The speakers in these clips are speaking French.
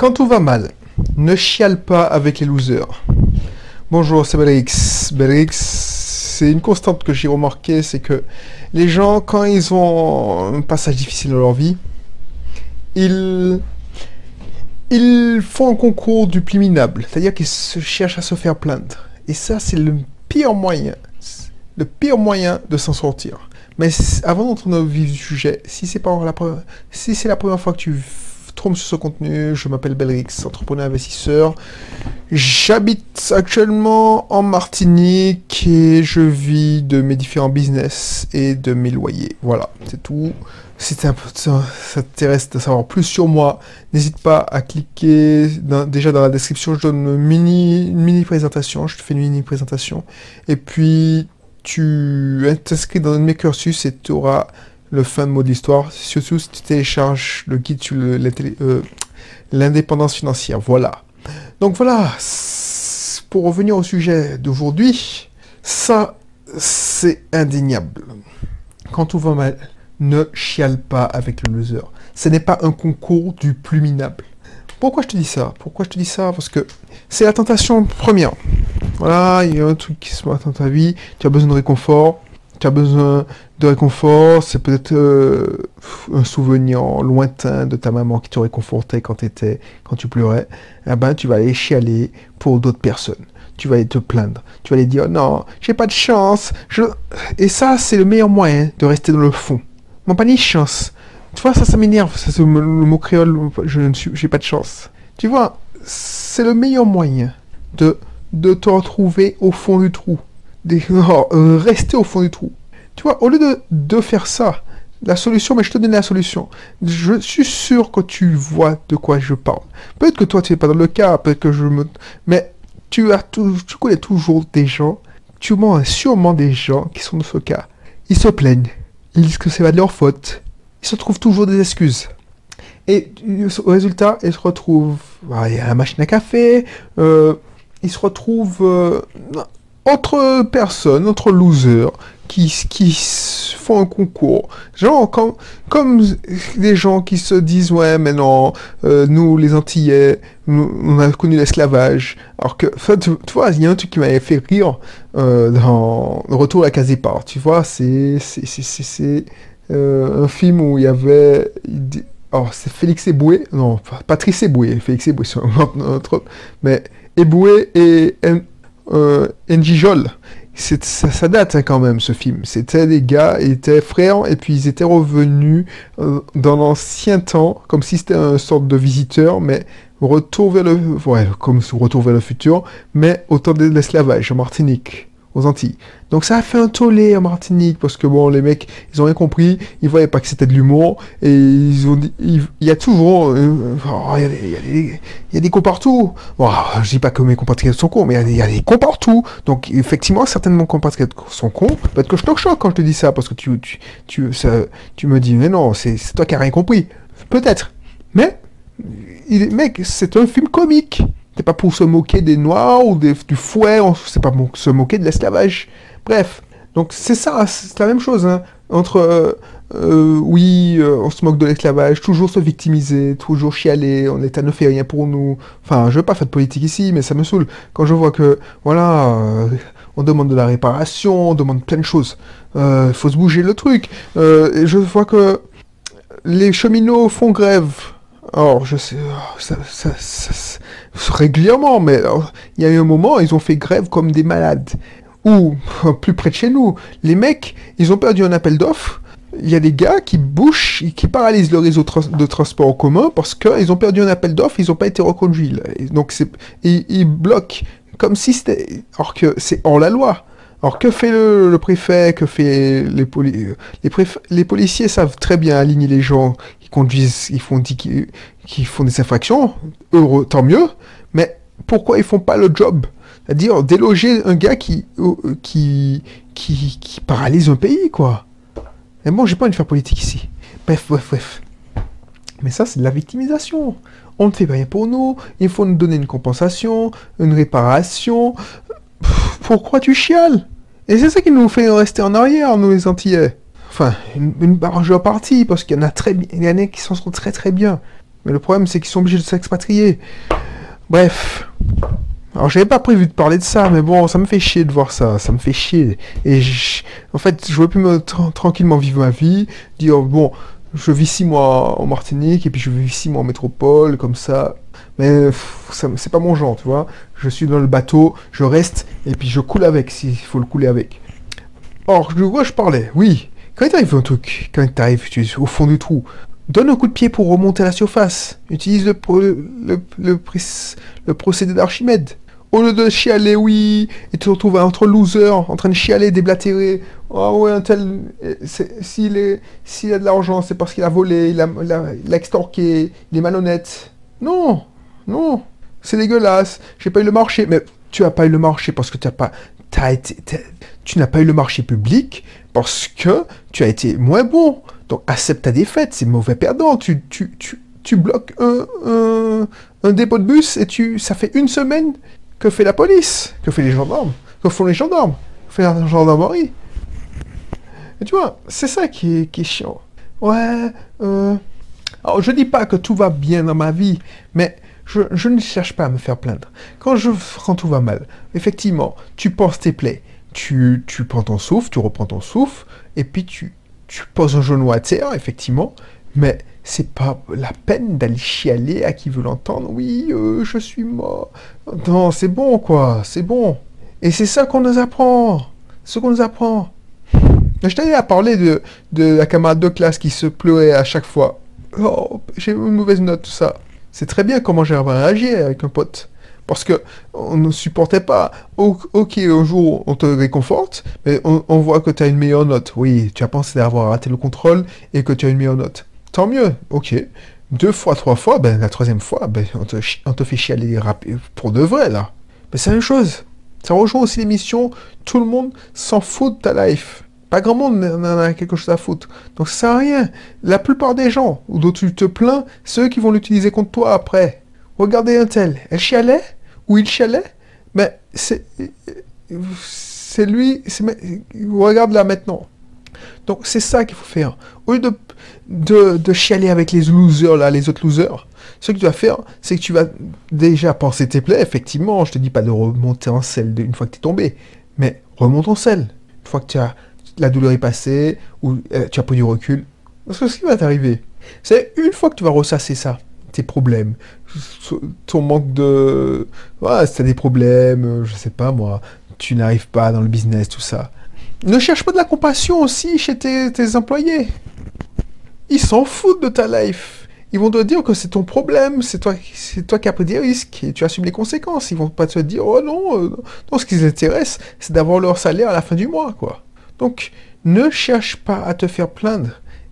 Quand tout va mal, ne chiale pas avec les losers. Bonjour, c'est Belrix. Belrix, c'est une constante que j'ai remarqué, c'est que les gens, quand ils ont un passage difficile dans leur vie, ils, ils font un concours du plus minable. C'est-à-dire qu'ils se cherchent à se faire plaindre. Et ça, c'est le pire moyen, le pire moyen de s'en sortir. Mais avant d'entrer dans le vif du sujet, si c'est la première, si c'est la première fois que tu tombes sur ce contenu, je m'appelle Belrix, entrepreneur investisseur. J'habite actuellement en Martinique et je vis de mes différents business et de mes loyers. Voilà, c'est tout. Si ça t'intéresse de savoir plus sur moi, n'hésite pas à cliquer déjà dans la description. Je donne une mini, une mini présentation. Je te fais une mini présentation. Et puis, tu t'inscris dans un de mes cursus et tu auras le fin mot de l'histoire. Surtout si tu télécharges le guide sur euh, l'indépendance financière. Voilà. Donc voilà, pour revenir au sujet d'aujourd'hui, ça, c'est indéniable. Quand tout va mal, ne chiale pas avec le loser. Ce n'est pas un concours du plus minable. Pourquoi je te dis ça? Pourquoi je te dis ça? Parce que c'est la tentation première. Voilà, il y a un truc qui se passe dans ta vie, tu as besoin de réconfort, tu as besoin de réconfort, c'est peut-être euh, un souvenir lointain de ta maman qui te réconfortait quand, quand tu pleurais, eh ben, tu vas aller chialer pour d'autres personnes. Tu vas aller te plaindre. Tu vas aller dire non, j'ai pas de chance. Et ça, c'est le meilleur moyen de rester dans le fond. Mon pas ni chance. Tu vois, ça, ça m'énerve. Ça, le mot créole, je ne suis, j'ai pas de chance. Tu vois, c'est le meilleur moyen de de te retrouver au fond du trou. Euh, rester au fond du trou. Tu vois, au lieu de, de faire ça, la solution, mais je te donne la solution. Je suis sûr que tu vois de quoi je parle. Peut-être que toi, tu n'es pas dans le cas, peut-être que je me... Mais tu, as tu connais toujours des gens, tu as sûrement des gens qui sont dans ce cas. Ils se plaignent. Ils disent que c'est pas de leur faute. Ils se trouvent toujours des excuses. Et au résultat, ils se retrouvent... Bah, il y a la machine à café, euh, il se retrouve euh, autre personne, autre loser, qui, qui font un concours. Genre, comme, comme des gens qui se disent, ouais, mais non, euh, nous, les Antillais, on a connu l'esclavage. Alors que, tu, vois, il y a un truc qui m'avait fait rire euh, dans Retour à la. Tu vois, c'est c'est un film où il y avait... Oh, c'est Félix Eboué, non, Patrice Eboué, Félix Eboué, c'est un autre, mais Eboué et euh, Njijol. Ça, ça, date hein, quand même ce film. C'était des gars, ils étaient frères et puis ils étaient revenus euh, dans l'ancien temps, comme si c'était une sorte de visiteur, mais retour vers le, ouais, comme retour vers le futur, mais au temps de l'esclavage en Martinique aux Antilles. Donc ça a fait un tollé en Martinique parce que bon, les mecs, ils ont rien compris, ils voyaient pas que c'était de l'humour et ils ont dit, il y a toujours, il, y a des, cons partout. Bon, je dis pas que mes compatriotes sont cons, mais il y, a des cons partout. Donc effectivement, certainement compatriotes sont cons. Peut-être que je te choque quand je te dis ça parce que tu, tu, tu, me dis, mais non, c'est toi qui as rien compris. Peut-être. Mais, mec, c'est un film comique. C'est pas pour se moquer des Noirs ou du fouet, c'est pas pour se moquer de l'esclavage. Bref, donc c'est ça, c'est la même chose. Hein. Entre, euh, euh, oui, euh, on se moque de l'esclavage, toujours se victimiser, toujours chialer, l'État ne fait rien pour nous. Enfin, je veux pas faire de politique ici, mais ça me saoule. Quand je vois que, voilà, on demande de la réparation, on demande plein de choses. Il faut se bouger le truc. et je vois que les cheminots font grève. Alors, je sais, ça, ça, régulièrement, mais il y a eu un moment, ils ont fait grève comme des malades. Ou, plus près de chez nous, les mecs, ils ont perdu un appel d'offres. Il y a des gars qui bouchent, qui paralysent le réseau de transport en commun parce qu'ils ont perdu un appel d'offres, ils n'ont pas été reconduits. Donc, ils, bloquent comme si c'était. Alors que c'est hors la loi. Alors que fait le, préfet, que fait les, poli les, les policiers savent très bien aligner les gens conduisent, ils font, qui, font des infractions, heureux, tant mieux, mais pourquoi ils font pas le job? C'est-à-dire déloger un gars qui, euh, qui, qui, qui paralyse un pays, quoi. Et bon, j'ai pas envie de faire politique ici. Bref, bref, bref. Mais ça, c'est de la victimisation. On ne fait rien pour nous, il faut nous donner une compensation, une réparation. Pourquoi tu chiales? Et c'est ça qui nous fait rester en arrière, nous les Antillais enfin, une, une majeure partie, parce qu'il y en a très, il y en a qui s'en sont très très bien. Mais le problème, c'est qu'ils sont obligés de s'expatrier. Bref. Alors, j'avais pas prévu de parler de ça, mais bon, ça me fait chier de voir ça. Ça me fait chier. Et en fait, je veux plus me tranquillement vivre ma vie. Dire, bon, je vis six mois en Martinique, et puis je vis six mois en métropole, comme ça. Mais c'est pas mon genre, tu vois. Je suis dans le bateau, je reste, et puis je coule avec, s'il faut le couler avec. Or, de quoi je parlais? Oui. Quand il t'arrive un truc, quand il t'arrive, tu au fond du trou, Donne un coup de pied pour remonter à la surface. Utilise le, le, le, procédé d'Archimède. Au lieu de chialer, oui, et te retrouves entre losers, en train de chialer, déblatérer. Oh ouais, un tel, s'il a de l'argent, c'est parce qu'il a volé, il a, extorqué, il est malhonnête. Non, non, c'est dégueulasse. J'ai pas eu le marché, mais tu as pas eu le marché parce que tu as pas, tu n'as pas eu le marché public parce que tu as été moins bon. Donc accepte ta défaite, c'est mauvais perdant. Tu, tu, tu, tu bloques un, un, dépôt de bus et tu, ça fait une semaine que fait la police, que fait les gendarmes, que font les gendarmes, que fait la gendarmerie. Et tu vois, c'est ça qui est, qui chiant. Ouais, euh... Alors je dis pas que tout va bien dans ma vie, mais je, je, ne cherche pas à me faire plaindre. Quand, je, quand tout va mal, effectivement, tu penses tes plaies, tu, tu prends ton souffle, tu reprends ton souffle, et puis tu, tu poses un genou à terre, effectivement, mais c'est pas la peine d'aller chialer à qui veut l'entendre. Oui, euh, je suis mort. Non, c'est bon, quoi, c'est bon. Et c'est ça qu'on nous apprend. Ce qu'on nous apprend. Je t'avais à parler de, de la camarade de classe qui se pleurait à chaque fois. Oh, j'ai une mauvaise note, tout ça. C'est très bien comment j'ai réagi avec un pote parce que on ne supportait pas. Ok, un jour on te réconforte, mais on, voit que tu as une meilleure note. Oui, tu as pensé avoir raté le contrôle et que tu as une meilleure note. Tant mieux, ok. Deux fois, trois fois, ben la troisième fois, ben, on, te, fait chialer pour de vrai là. Mais c'est la même chose. Ça rejoint aussi l'émission. Tout le monde s'en fout de ta life. Pas grand monde en a quelque chose à foutre. Donc ça sert à rien. La plupart des gens dont tu te plains, ceux qui vont l'utiliser contre toi après. Regardez un tel. Elle chialait il chialait, mais c'est c'est lui, regarde là maintenant. Donc c'est ça qu'il faut faire. Au lieu de, de, de, chialer avec les losers, là, les autres losers, ce que tu vas faire, c'est que tu vas déjà penser tes plaies, effectivement, je te dis pas de remonter en selle une fois que tu es tombé, mais remonte en selle. Une fois que tu as, la douleur est passée, ou euh, tu as pris du recul. Parce que ce qui va t'arriver, c'est une fois que tu vas ressasser ça, tes problèmes, ton manque de... Ouais, si t'as des problèmes, euh, je sais pas moi, tu n'arrives pas dans le business, tout ça. Ne cherche pas de la compassion aussi chez tes, employés. Ils s'en foutent de ta life. Ils vont te dire que c'est ton problème, c'est toi, c'est toi qui as pris des risques et tu assumes les conséquences. Ils vont pas te dire, oh non, euh, non ce qui les intéresse, c'est d'avoir leur salaire à la fin du mois, quoi. Donc, ne cherche pas à te faire plaindre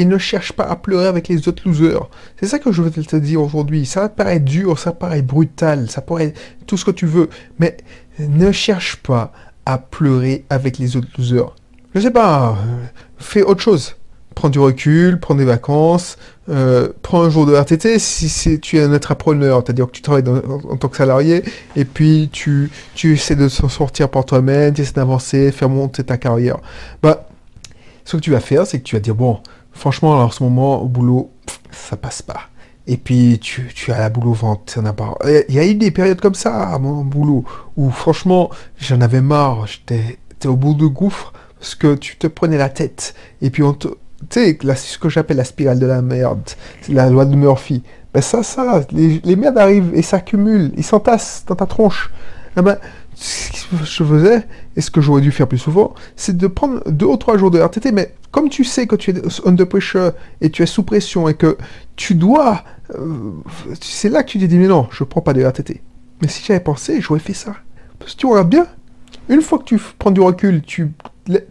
et ne cherche pas à pleurer avec les autres losers. C'est ça que je veux te dire aujourd'hui. Ça paraît dur, ça paraît brutal, ça paraît tout ce que tu veux, mais ne cherche pas à pleurer avec les autres losers. Je sais pas, euh, fais autre chose. Prends du recul, prends des vacances, euh, prends un jour de RTT si, tu es un entrepreneur, c'est-à-dire que tu travailles en, tant que salarié, et puis tu, tu essaies de s'en sortir par toi-même, tu essaies d'avancer, faire monter ta carrière. Bah, ce que tu vas faire, c'est que tu vas dire, bon, Franchement, en ce moment, au boulot, ça passe pas. Et puis, tu, tu as la boule au ventre. Il y a eu des périodes comme ça à mon boulot, où franchement, j'en avais marre. J'étais au bout de gouffre, parce que tu te prenais la tête. Et puis, on te... Tu sais, ce que j'appelle la spirale de la merde, c'est la loi de Murphy. Ben ça, ça, les, merdes arrivent et s'accumulent, ils s'entassent dans ta tronche. Eh ben, ce que je faisais, et ce que j'aurais dû faire plus souvent, c'est de prendre deux ou trois jours de RTT, mais comme tu sais que tu es under pressure et tu es sous pression et que tu dois... Euh, c'est là que tu te dis, mais non, je prends pas de RTT. Mais si j'avais pensé, j'aurais fait ça. Parce que tu regardes bien, une fois que tu prends du recul, tu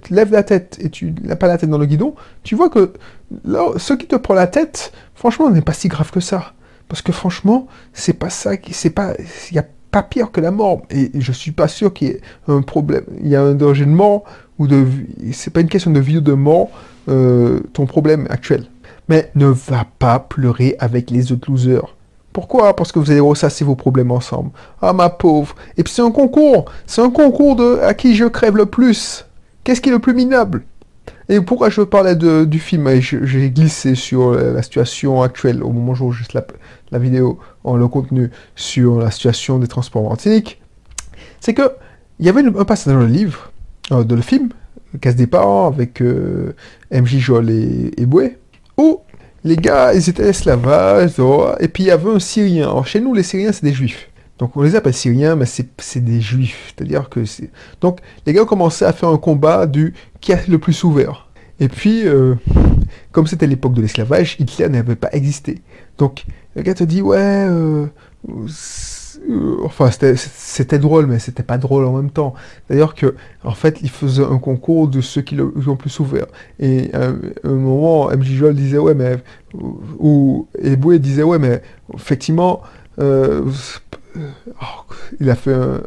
lèves la tête et tu n'as pas la tête dans le guidon, tu vois que là, ce qui te prend la tête, franchement, n'est pas si grave que ça. Parce que franchement, c'est pas ça, c'est pas, il y a pas pire que la mort. Et je suis pas sûr qu'il y ait un problème. Il y a un danger de mort ou de. C'est pas une question de vie ou de mort, euh, ton problème actuel. Mais ne va pas pleurer avec les autres losers. Pourquoi? Parce que vous allez ressasser vos problèmes ensemble. Ah ma pauvre. Et puis c'est un concours. C'est un concours de à qui je crève le plus. Qu'est-ce qui est le plus minable? Et pourquoi je parlais du film? J'ai glissé sur la situation actuelle au moment où j'enregistre la, la vidéo, en le contenu sur la situation des transports martiniques. C'est que il y avait un passage dans le livre, euh, dans le film, Casse des parents avec euh, MJ Joel et, et Boué, où les gars, ils étaient esclavages, et puis il y avait un Syrien. Alors chez nous, les Syriens, c'est des Juifs. Donc on les appelle Syriens, mais c'est des Juifs. C'est-à-dire que c'est... Donc les gars ont commencé à faire un combat du qui a le plus ouvert. Et puis, euh, comme c'était l'époque de l'esclavage, Hitler n'avait pas existé. Donc le gars te dit, ouais, euh, euh, enfin c'était drôle, mais c'était pas drôle en même temps. D'ailleurs que, en fait, il faisait un concours de ceux qui l'ont plus ouvert. Et à un moment, MJ disait, ouais, mais... Ou Eboué disait, ouais, mais effectivement... Oh, il a fait un...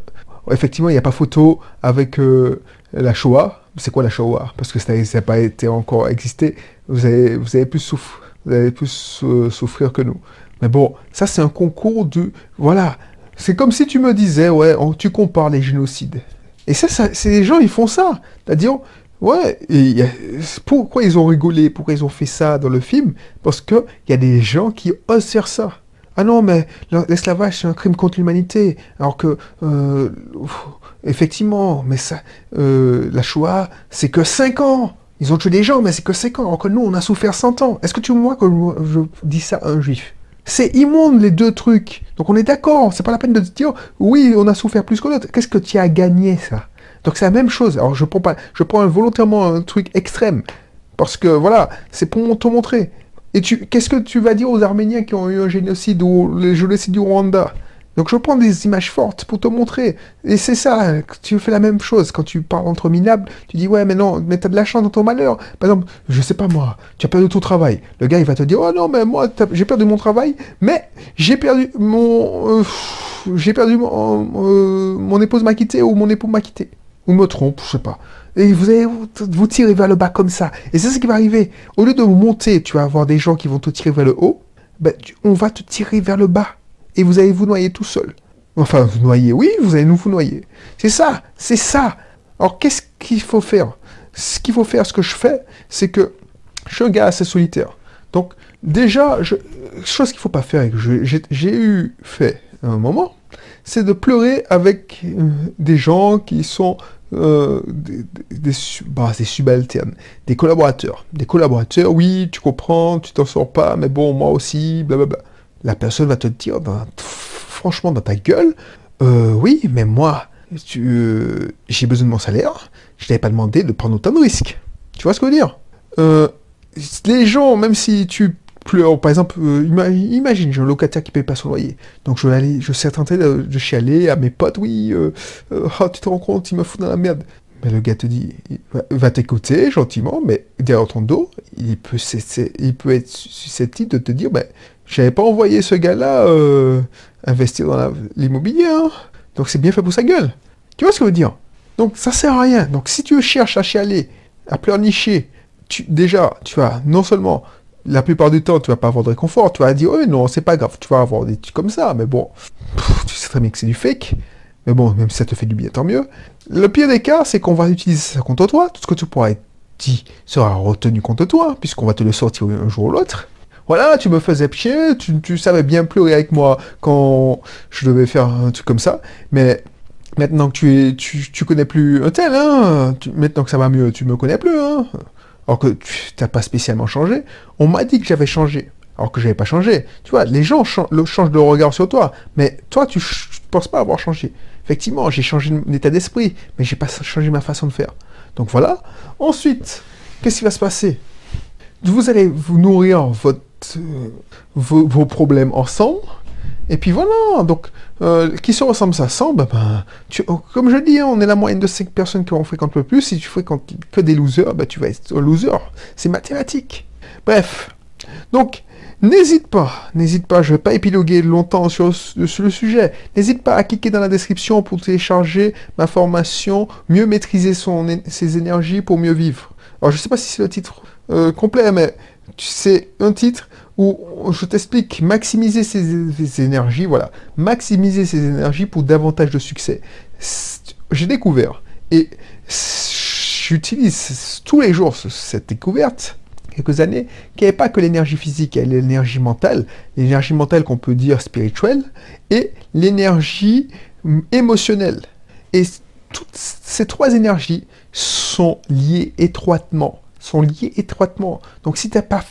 Effectivement, il n'y a pas photo avec euh, la Shoah. C'est quoi la Shoah? Parce que ça n'a pas été encore existé. Vous avez, vous avez plus, vous avez plus euh, souffrir que nous. Mais bon, ça c'est un concours de... Voilà. C'est comme si tu me disais, ouais, tu compares les génocides. Et ça, c'est les gens, ils font ça. C'est-à-dire, ouais, et pourquoi ils ont rigolé, pourquoi ils ont fait ça dans le film? Parce qu'il y a des gens qui osent faire ça. Ah non, mais l'esclavage, c'est un crime contre l'humanité. Alors que, euh, effectivement, mais ça, euh, la Shoah, c'est que 5 ans. Ils ont tué des gens, mais c'est que 5 ans. Alors que nous, on a souffert 100 ans. Est-ce que tu vois que je, dis ça à un juif? C'est immonde, les deux trucs. Donc on est d'accord. C'est pas la peine de dire, oui, on a souffert plus que l'autre. Qu'est-ce que tu as gagné, ça? Donc c'est la même chose. Alors je prends pas, je prends volontairement un truc extrême. Parce que, voilà, c'est pour te montrer. Et tu, qu'est-ce que tu vas dire aux Arméniens qui ont eu un génocide ou le génocide du Rwanda? Donc je prends des images fortes pour te montrer. Et c'est ça, tu fais la même chose. Quand tu parles entre minables, tu dis ouais mais non, mais t'as de la chance dans ton malheur. Par exemple, je sais pas moi, tu as perdu ton travail. Le gars il va te dire oh non mais moi j'ai perdu mon travail, mais j'ai perdu mon... Euh, j'ai perdu mon... Euh, mon épouse m'a quitté ou mon époux m'a quitté. Ou me trompe, je sais pas. Et vous allez vous tirer vers le bas comme ça. Et c'est ce qui va arriver. Au lieu de monter, tu vas avoir des gens qui vont te tirer vers le haut. Ben, on va te tirer vers le bas. Et vous allez vous noyer tout seul. Enfin, vous noyer, oui, vous allez nous vous noyer. C'est ça, c'est ça. Alors, qu'est-ce qu'il faut faire? Ce qu'il faut faire, ce que je fais, c'est que je suis un gars assez solitaire. Donc, déjà, je, chose qu'il ne faut pas faire et que j'ai eu fait un moment, c'est de pleurer avec euh, des gens qui sont euh, des, bah, subalternes, des collaborateurs. Des collaborateurs, oui, tu comprends, tu t'en sors pas, mais bon, moi aussi, blablabla. La personne va te dire, ben, franchement, dans ta gueule, euh, oui, mais moi, j'ai besoin de mon salaire, je t'avais pas demandé de prendre autant de risques. Tu vois ce que je veux dire? Les gens, même si tu pleure. Par exemple, euh, imagine, j'ai un locataire qui paye pas son loyer. Donc je vais aller, je suis tenté de, chialer à mes potes, oui, euh, euh, oh, tu te rends compte, il me fout dans la merde. Mais le gars te dit, va, t'écouter gentiment, mais derrière ton dos, il peut, il peut être susceptible de te dire, ben, j'avais pas envoyé ce gars-là investir dans l'immobilier, hein. donc c'est bien fait pour sa gueule. Tu vois ce que je veux dire? Donc ça sert à rien. Donc si tu cherches à chialer, à pleurnicher, tu, déjà, tu vas non seulement la plupart du temps, tu vas pas avoir de réconfort. Tu vas dire, oh non, c'est pas grave, tu vas avoir des trucs comme ça. Mais bon, tu sais très bien que c'est du fake. Mais bon, même si ça te fait du bien, tant mieux. Le pire des cas, c'est qu'on va utiliser ça contre toi. Tout ce que tu pourras être dit sera retenu contre toi, puisqu'on va te le sortir un jour ou l'autre. Voilà, tu me faisais chier, tu, savais bien pleurer avec moi quand je devais faire un truc comme ça. Mais maintenant que tu, es, tu, connais plus un tel, hein, maintenant que ça va mieux, tu me connais plus, hein alors que tu n'as pas spécialement changé. On m'a dit que j'avais changé, alors que j'avais pas changé. Tu vois, les gens changent de regard sur toi, mais toi, tu ne penses pas avoir changé. Effectivement, j'ai changé d'état d'esprit, mais j'ai pas changé ma façon de faire. Donc voilà. Ensuite, qu'est-ce qui va se passer? Vous allez vous nourrir euh, vos problèmes ensemble, et puis voilà, donc, euh, qui se ressemble ça semble, ben, tu, oh, comme je dis, hein, on est la moyenne de 5 personnes qui en fréquentent le plus. Si tu fréquentes que des losers, ben, tu vas être un loser. C'est mathématique. Bref. Donc, n'hésite pas, n'hésite pas, je ne vais pas épiloguer longtemps sur, le sujet. N'hésite pas à cliquer dans la description pour télécharger ma formation Mieux maîtriser ses énergies pour mieux vivre. Alors, je ne sais pas si c'est le titre euh, complet, mais c'est un titre où je t'explique maximiser ses, énergies, voilà, maximiser ses énergies pour davantage de succès. J'ai découvert et j'utilise tous les jours cette découverte, quelques années, n'y avait pas que l'énergie physique, y a l'énergie mentale, l'énergie mentale qu'on peut dire spirituelle, et l'énergie émotionnelle. Et toutes ces trois énergies sont liées étroitement sont liées étroitement. Donc si, as pas,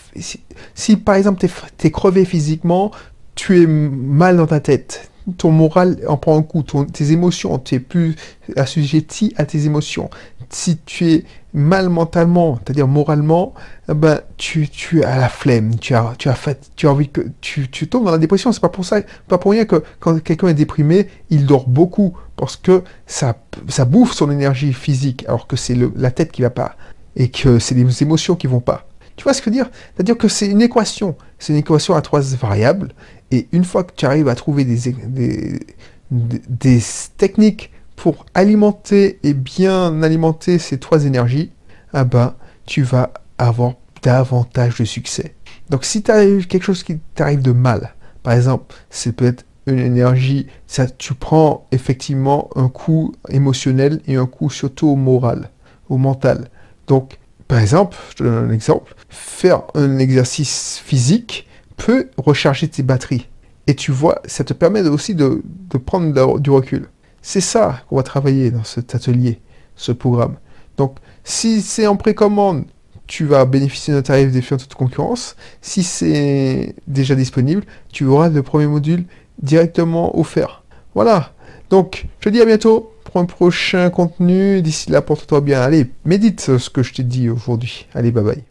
si, par exemple tu es, crevé physiquement, tu es mal dans ta tête, ton moral en prend un coup, tes émotions, tu es plus assujetti à tes émotions. Si tu es mal mentalement, c'est-à-dire moralement, eh ben, tu, tu as la flemme, tu as, tu as, fait, tu as envie que tu, tu tombes dans la dépression. C'est pas pour ça, pas pour rien que quand quelqu'un est déprimé, il dort beaucoup parce que ça, ça bouffe son énergie physique, alors que c'est la tête qui va pas et que c'est les émotions qui vont pas. Tu vois ce que je veux dire? C'est-à-dire que c'est une équation. C'est une équation à trois variables. Et une fois que tu arrives à trouver des, des, techniques pour alimenter et bien alimenter ces trois énergies, ah ben, tu vas avoir davantage de succès. Donc si tu as quelque chose qui t'arrive de mal, par exemple, c'est peut-être une énergie, ça, tu prends effectivement un coup émotionnel et un coup surtout au moral, au mental. Donc, par exemple, je te donne un exemple, faire un exercice physique peut recharger tes batteries. Et tu vois, ça te permet aussi de, prendre du recul. C'est ça qu'on va travailler dans cet atelier, ce programme. Donc, si c'est en précommande, tu vas bénéficier d'un tarif défiant toute concurrence. Si c'est déjà disponible, tu auras le premier module directement offert. Voilà. Donc, je te dis à bientôt un prochain contenu. D'ici là, porte-toi bien. Allez, médite ce que je t'ai dit aujourd'hui. Allez, bye bye.